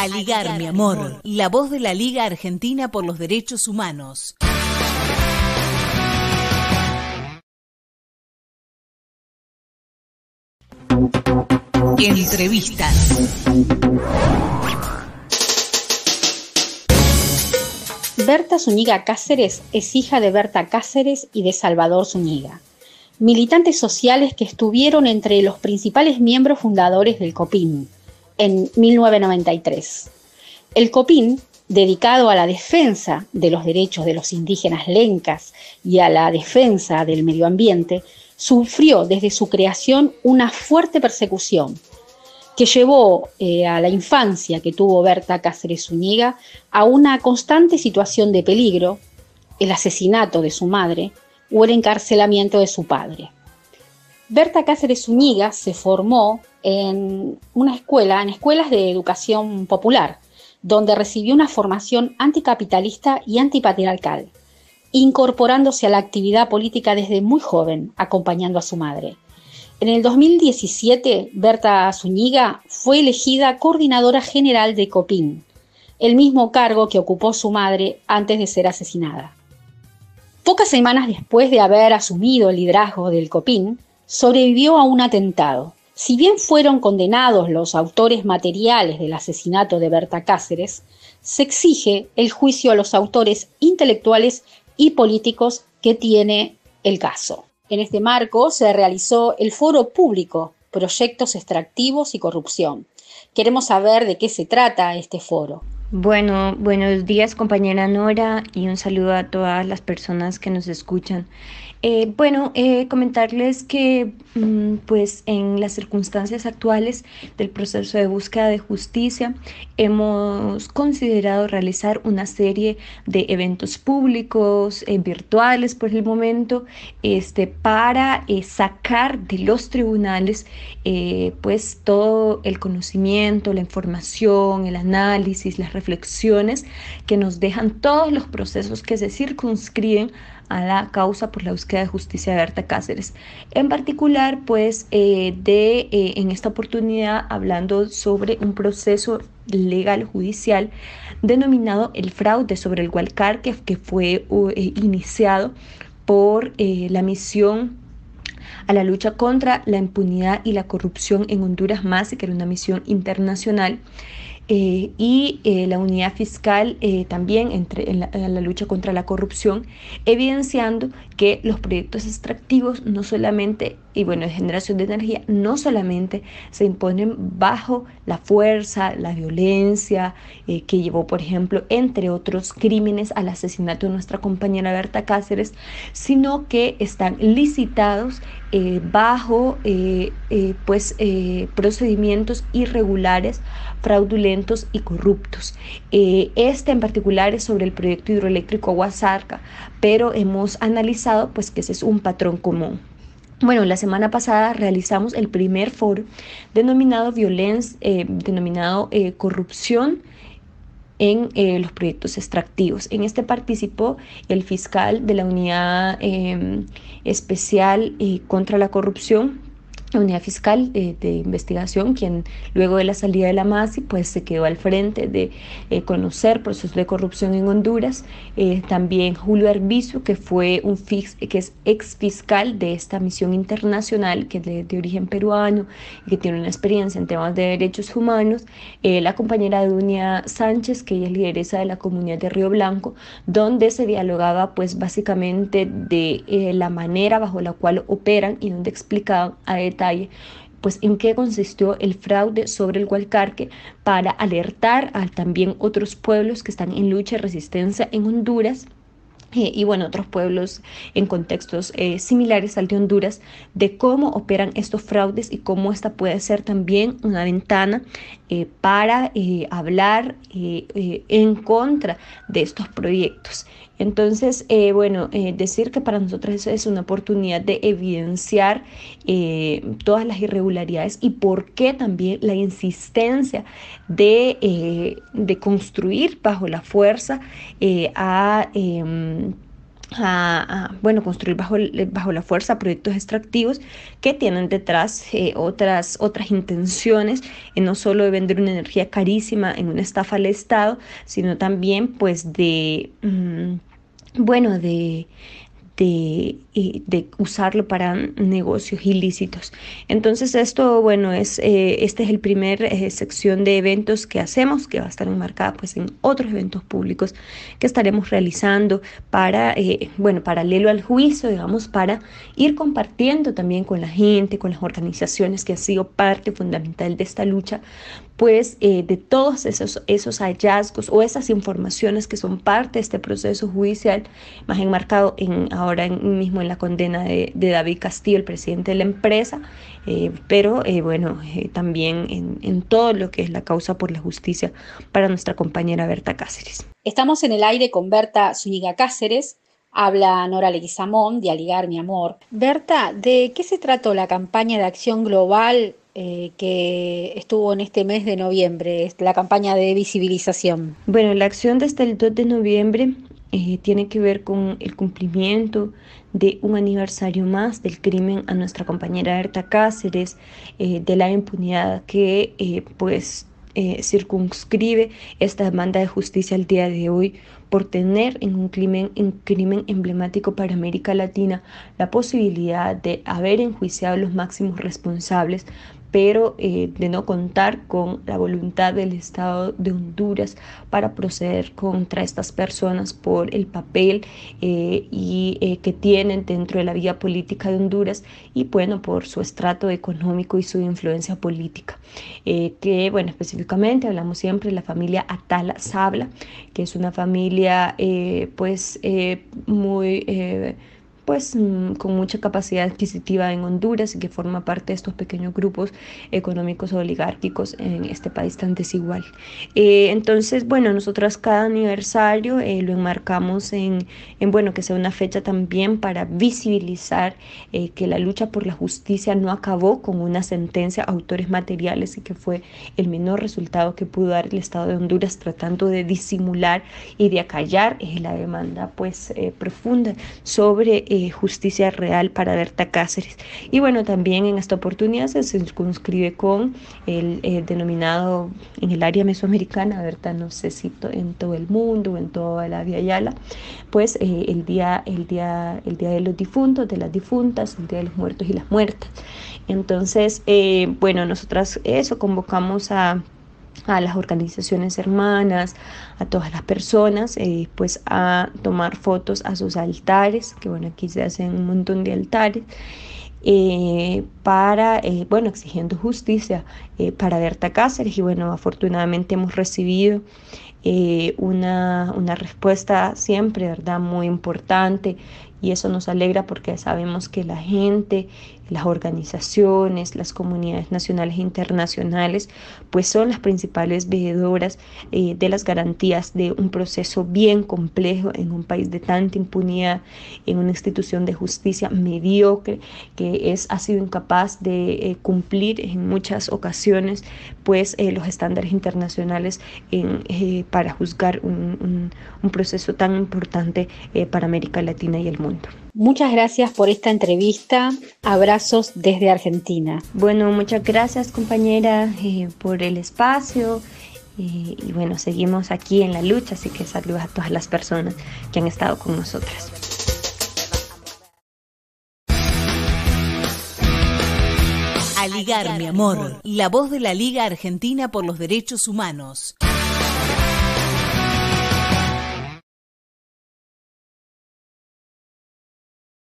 Aligar, mi amor, la voz de la Liga Argentina por los Derechos Humanos. Entrevistas. Berta Zúñiga Cáceres es hija de Berta Cáceres y de Salvador Zúñiga, militantes sociales que estuvieron entre los principales miembros fundadores del COPIN en 1993. El COPIN, dedicado a la defensa de los derechos de los indígenas lencas y a la defensa del medio ambiente, sufrió desde su creación una fuerte persecución que llevó eh, a la infancia que tuvo Berta Cáceres Zúñiga a una constante situación de peligro, el asesinato de su madre o el encarcelamiento de su padre. Berta Cáceres Zúñiga se formó en una escuela, en escuelas de educación popular, donde recibió una formación anticapitalista y antipatriarcal, incorporándose a la actividad política desde muy joven, acompañando a su madre. En el 2017, Berta Zúñiga fue elegida coordinadora general de COPIN, el mismo cargo que ocupó su madre antes de ser asesinada. Pocas semanas después de haber asumido el liderazgo del COPIN, sobrevivió a un atentado. Si bien fueron condenados los autores materiales del asesinato de Berta Cáceres, se exige el juicio a los autores intelectuales y políticos que tiene el caso. En este marco se realizó el foro público Proyectos Extractivos y Corrupción. Queremos saber de qué se trata este foro. Bueno, buenos días compañera Nora y un saludo a todas las personas que nos escuchan. Eh, bueno, eh, comentarles que mm, pues en las circunstancias actuales del proceso de búsqueda de justicia hemos considerado realizar una serie de eventos públicos, eh, virtuales por el momento, este, para sacar de los tribunales pues todo el conocimiento, la información, el análisis, las reflexiones que nos dejan todos los procesos que se circunscriben a la causa por la búsqueda de justicia de Berta Cáceres. En particular, pues, eh, de, eh, en esta oportunidad, hablando sobre un proceso legal judicial denominado el fraude sobre el Hualcar, que, que fue eh, iniciado por la misión a la lucha contra la impunidad y la corrupción en Honduras más, que era una misión internacional. Eh, y eh, la unidad fiscal eh, también entre, en la, lucha contra la corrupción, evidenciando que los proyectos extractivos no solamente, y bueno, generación de energía, no solamente se imponen bajo la fuerza, la violencia que llevó, por ejemplo, entre otros crímenes al asesinato de nuestra compañera Berta Cáceres, sino que están licitados bajo pues, procedimientos irregulares, fraudulentos, y corruptos. Eh, este en particular es sobre el proyecto hidroeléctrico Aguasarca, pero hemos analizado pues que ese es un patrón común. Bueno, la semana pasada realizamos el primer foro denominado violencia, eh, denominado eh, corrupción en los proyectos extractivos. En este participó el fiscal de la Unidad Especial contra la Corrupción, la unidad fiscal de, investigación, quien luego de la salida de la MASI, pues se quedó al frente de eh, conocer procesos de corrupción en Honduras. Eh, también Julio Arbizu, que fue un fix, que es ex fiscal de esta misión internacional, que es de, origen peruano y que tiene una experiencia en temas de derechos humanos. Eh, la compañera Dunia Sánchez, que ella es lideresa de la comunidad de Río Blanco, donde se dialogaba pues básicamente de la manera bajo la cual operan y donde explicaban a pues en qué consistió el fraude sobre el Hualcarque para alertar a también otros pueblos que están en lucha y resistencia en Honduras eh, y bueno, otros pueblos en contextos eh, similares al de Honduras, de cómo operan estos fraudes y cómo esta puede ser también una ventana eh, para hablar en contra de estos proyectos. Entonces, bueno, decir que para nosotros es una oportunidad de evidenciar todas las irregularidades y por qué también la insistencia de, de construir bajo la fuerza a em, a, bueno, construir bajo, bajo la fuerza proyectos extractivos que tienen detrás eh, otras, otras intenciones, no solo de vender una energía carísima en una estafa al Estado, sino también pues de, mm, bueno, de, de, usarlo para negocios ilícitos. Entonces esto, bueno, es, eh, este es el primer eh, sección de eventos que hacemos, que va a estar enmarcada pues en otros eventos públicos que estaremos realizando para, eh, bueno, paralelo al juicio, digamos, para ir compartiendo también con la gente, con las organizaciones que ha sido parte fundamental de esta lucha, pues de todos esos, esos hallazgos o esas informaciones que son parte de este proceso judicial, más enmarcado en, ahora mismo en la condena de, David Castillo, el presidente de la empresa, eh, pero eh, bueno, eh, también en, en todo lo que es la causa por la justicia para nuestra compañera Berta Cáceres. Estamos en el aire con Berta Zúñiga Cáceres, Habla Nora Leguizamón de Aligar Mi Amor. Berta, ¿de qué se trató la campaña de acción global que estuvo en este mes de noviembre, la campaña de visibilización? Bueno, la acción desde el 2 de noviembre eh, tiene que ver con el cumplimiento de un aniversario más del crimen a nuestra compañera Berta Cáceres, eh, de la impunidad que eh, pues circunscribe esta demanda de justicia al día de hoy por tener en un crimen, crimen emblemático para América Latina la posibilidad de haber enjuiciado a los máximos responsables pero eh, de no contar con la voluntad del Estado de Honduras para proceder contra estas personas por el papel eh, y, eh, que tienen dentro de la vía política de Honduras y bueno, por su estrato económico y su influencia política. que bueno, específicamente hablamos siempre de la familia Atala Sabla, que es una familia pues muy pues mm, con mucha capacidad adquisitiva en Honduras y que forma parte de estos pequeños grupos económicos oligárquicos en este país tan desigual. Eh, entonces, bueno, nosotras cada aniversario eh, lo enmarcamos en, en, bueno, que sea una fecha también para visibilizar eh, que la lucha por la justicia no acabó con una sentencia a autores materiales y que fue el menor resultado que pudo dar el Estado de Honduras tratando de disimular y de acallar la demanda pues profunda sobre justicia real para Berta Cáceres. Y bueno, también en esta oportunidad se circunscribe con el denominado en el área mesoamericana, Berta no sé si en todo el mundo o en toda la Via pues eh, el, día, el, día, el día de los difuntos, de las difuntas, el día de los muertos y las muertas. Entonces, eh, bueno, nosotras eso convocamos a a las organizaciones hermanas, a todas las personas, eh, pues a tomar fotos a sus altares, que bueno, aquí se hacen un montón de altares, eh, para, eh, bueno, exigiendo justicia para Berta Cáceres y bueno, afortunadamente hemos recibido una, una respuesta siempre, ¿verdad? Muy importante y eso nos alegra porque sabemos que la gente, las organizaciones, las comunidades nacionales e internacionales, pues son las principales veedoras eh, de las garantías de un proceso bien complejo en un país de tanta impunidad, en una institución de justicia mediocre que es, ha sido incapaz de eh, cumplir en muchas ocasiones pues eh, los estándares internacionales para juzgar un, un, proceso tan importante para América Latina y el mundo. Muchas gracias por esta entrevista. Abrazos desde Argentina. Bueno, muchas gracias compañera eh, por el espacio. Eh, y bueno, seguimos aquí en la lucha, así que saludos a todas las personas que han estado con nosotras. Aligar, mi amor, la voz de la Liga Argentina por los Derechos Humanos.